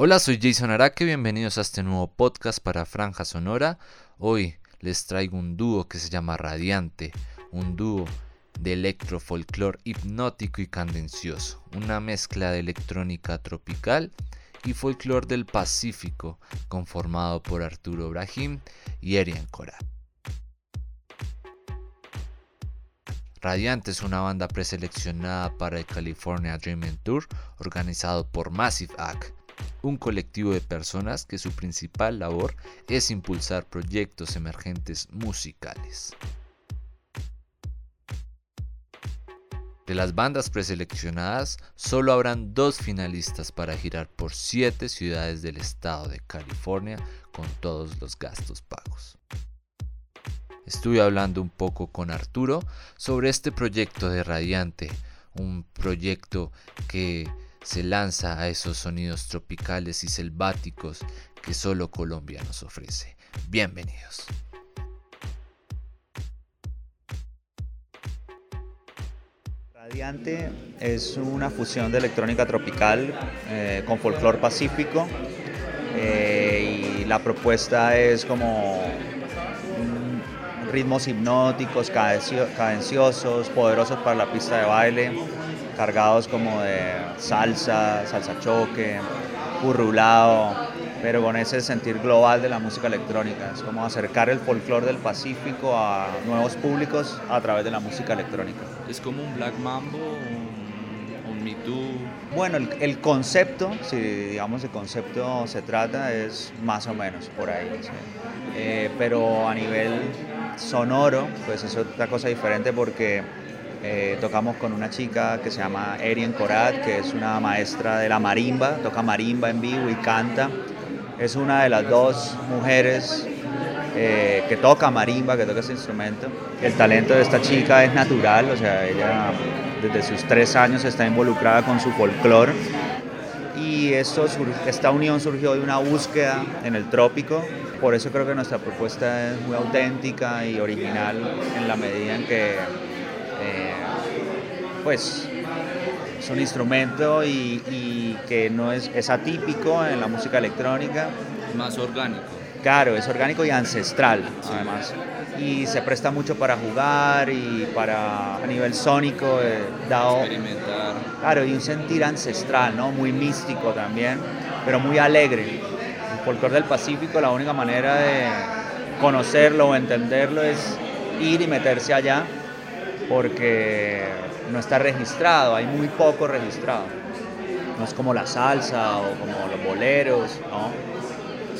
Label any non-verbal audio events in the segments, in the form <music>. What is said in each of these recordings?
Hola, soy Jason Araque, bienvenidos a este nuevo podcast para Franja Sonora. Hoy les traigo un dúo que se llama Radiante, un dúo de electrofolclor hipnótico y candencioso, una mezcla de electrónica tropical y folclor del Pacífico, conformado por Arturo Brahim y Erian Cora. Radiante es una banda preseleccionada para el California Dreaming Tour organizado por Massive Act un colectivo de personas que su principal labor es impulsar proyectos emergentes musicales. De las bandas preseleccionadas, solo habrán dos finalistas para girar por siete ciudades del estado de California con todos los gastos pagos. Estuve hablando un poco con Arturo sobre este proyecto de Radiante, un proyecto que se lanza a esos sonidos tropicales y selváticos que solo Colombia nos ofrece. Bienvenidos. Radiante es una fusión de electrónica tropical eh, con folclore pacífico eh, y la propuesta es como ritmos hipnóticos, cadenciosos, poderosos para la pista de baile cargados como de salsa, salsa choque, currulado, pero con ese sentir global de la música electrónica. Es como acercar el folclore del Pacífico a nuevos públicos a través de la música electrónica. Es como un Black Mambo, un, Me Too. Bueno, el, concepto, si digamos el concepto se trata, es más o menos por ahí. Eh, pero a nivel sonoro, pues es otra cosa diferente porque eh, tocamos con una chica que se llama Erien Corat, que es una maestra de la marimba, toca marimba en vivo y canta. Es una de las dos mujeres eh, que toca marimba, que toca ese instrumento. El talento de esta chica es natural, o sea, ella desde sus tres años está involucrada con su folclore. Y esto, esta unión surgió de una búsqueda en el trópico. Por eso creo que nuestra propuesta es muy auténtica y original en la medida en que pues es un instrumento y, que no es, es, atípico en la música electrónica. Más orgánico. Claro, es orgánico y ancestral además. Y se presta mucho para jugar y para a nivel sónico, eh, dado, experimentar. Claro, y un sentir ancestral, ¿no? Muy místico también, pero muy alegre. El folclore del Pacífico, la única manera de conocerlo o entenderlo es ir y meterse allá porque no está registrado, hay muy poco registrado. No es como la salsa o como los boleros, ¿no?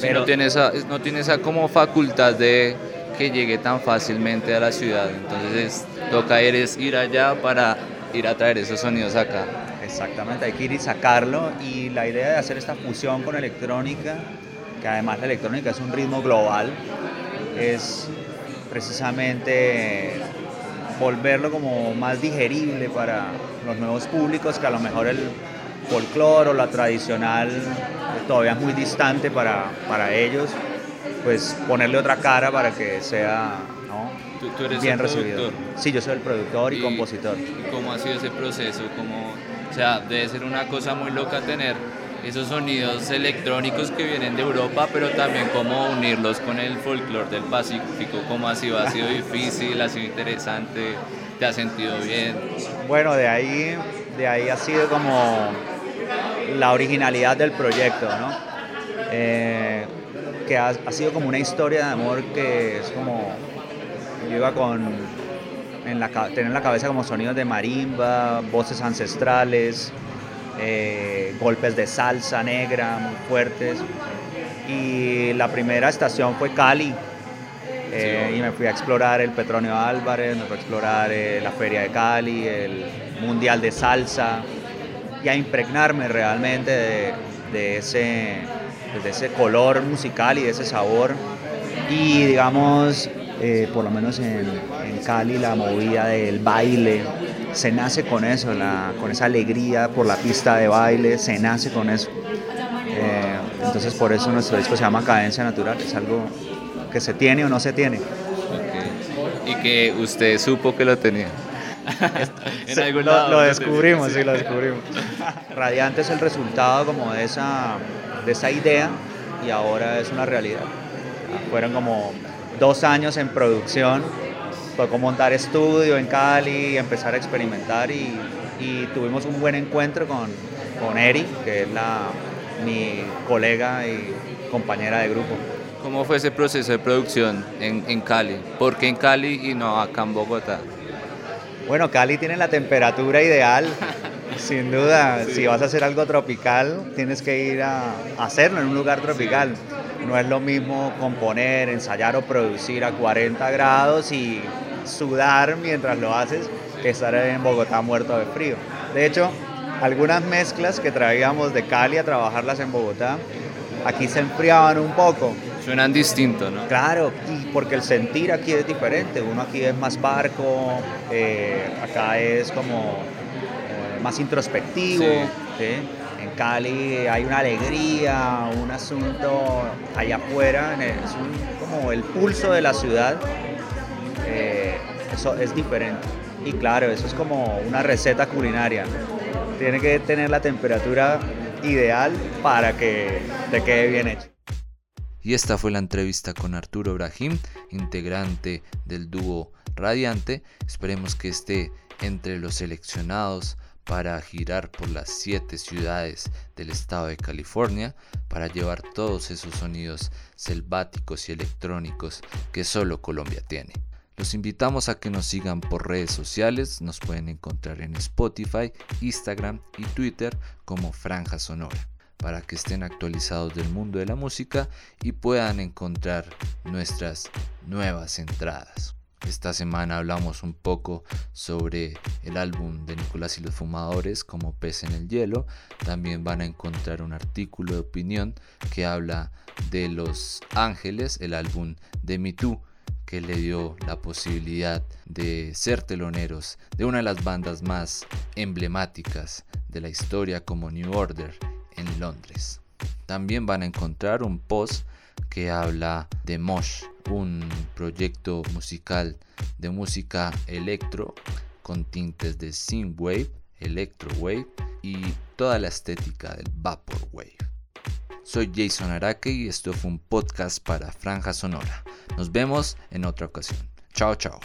Pero no tiene esa, no tiene esa como facultad de que llegue tan fácilmente a la ciudad. Entonces toca ir, es ir allá para ir a traer esos sonidos acá. Exactamente, hay que ir y sacarlo. Y la idea de hacer esta fusión con electrónica, que además la electrónica es un ritmo global, es precisamente volverlo como más digerible para los nuevos públicos, que a lo mejor el folclore o la tradicional todavía es muy distante para, para ellos, pues ponerle otra cara para que sea bien recibido. Sí, yo soy el productor y, compositor. ¿Y cómo ha sido ese proceso? como o sea, debe ser una cosa muy loca tener esos sonidos electrónicos que vienen de Europa, pero también cómo unirlos con el folclore del Pacífico, cómo ha sido, ha <laughs> sido difícil, ha sido interesante, te has sentido bien. Bueno, de ahí, de ahí ha sido como la originalidad del proyecto, ¿no? Eh, que ha, sido como una historia de amor que es como, yo iba con, en la, tener en la cabeza como sonidos de marimba, voces ancestrales, eh, golpes de salsa negra muy fuertes. Y la primera estación fue Cali. Eh, y me fui a explorar el Petronio Álvarez, me fui a explorar eh, la Feria de Cali, el Mundial de Salsa, y a impregnarme realmente de, ese, pues, de ese color musical y de ese sabor. Y digamos, por lo menos en, en Cali, la movida del baile, se nace con eso, con esa alegría por la pista de baile, se nace con eso. Eh, entonces por eso nuestro disco se llama Cadencia Natural, es algo que se tiene o no se tiene. Y que usted supo que lo tenía. <laughs> en lo, descubrimos, sí, lo descubrimos. Radiante es el resultado como de esa, de esa idea y ahora es una realidad. Fueron como dos años en producción, tocó montar estudio en Cali, empezar a experimentar y, tuvimos un buen encuentro con, con Eri, que es la, mi colega y compañera de grupo. ¿Cómo fue ese proceso de producción en, en Cali? ¿Por qué en Cali y no acá en Bogotá? Bueno, Cali tiene la temperatura ideal, <laughs> sin duda. Si vas a hacer algo tropical, tienes que ir a hacerlo en un lugar tropical. No es lo mismo componer, ensayar o producir a 40 grados y sudar mientras lo haces que estar en Bogotá muerto de frío. De hecho, algunas mezclas que traíamos de Cali a trabajarlas en Bogotá, aquí se enfriaban un poco. Suenan distinto, ¿no? Claro, y porque el sentir aquí es diferente. Uno aquí es más barco, eh, acá es como eh, más introspectivo. Cali hay una alegría, un asunto allá afuera, es como el pulso de la ciudad. Eh, eso es diferente. Y claro, eso es como una receta culinaria. Tiene que tener la temperatura ideal para que te quede bien hecho. Y esta fue la entrevista con Arturo Brahim, integrante del dúo Radiante. Esperemos que esté entre los seleccionados para girar por las siete ciudades del estado de California para llevar todos esos sonidos selváticos y electrónicos que solo Colombia tiene. Los invitamos a que nos sigan por redes sociales, nos pueden encontrar en Spotify, Instagram y Twitter como Franja Sonora, para que estén actualizados del mundo de la música y puedan encontrar nuestras nuevas entradas. Esta semana hablamos un poco sobre el álbum de Nicolás y los Fumadores como Pez en el Hielo. También van a encontrar un artículo de opinión que habla de Los Ángeles, el álbum de Me Too que le dio la posibilidad de ser teloneros de una de las bandas más emblemáticas de la historia como New Order en Londres. También van a encontrar un post que habla de Mosh, un proyecto musical de música electro con tintes de synthwave, electrowave y toda la estética del vaporwave. Soy Jason Araque y esto fue un podcast para Franja Sonora. Nos vemos en otra ocasión. Chao, chao.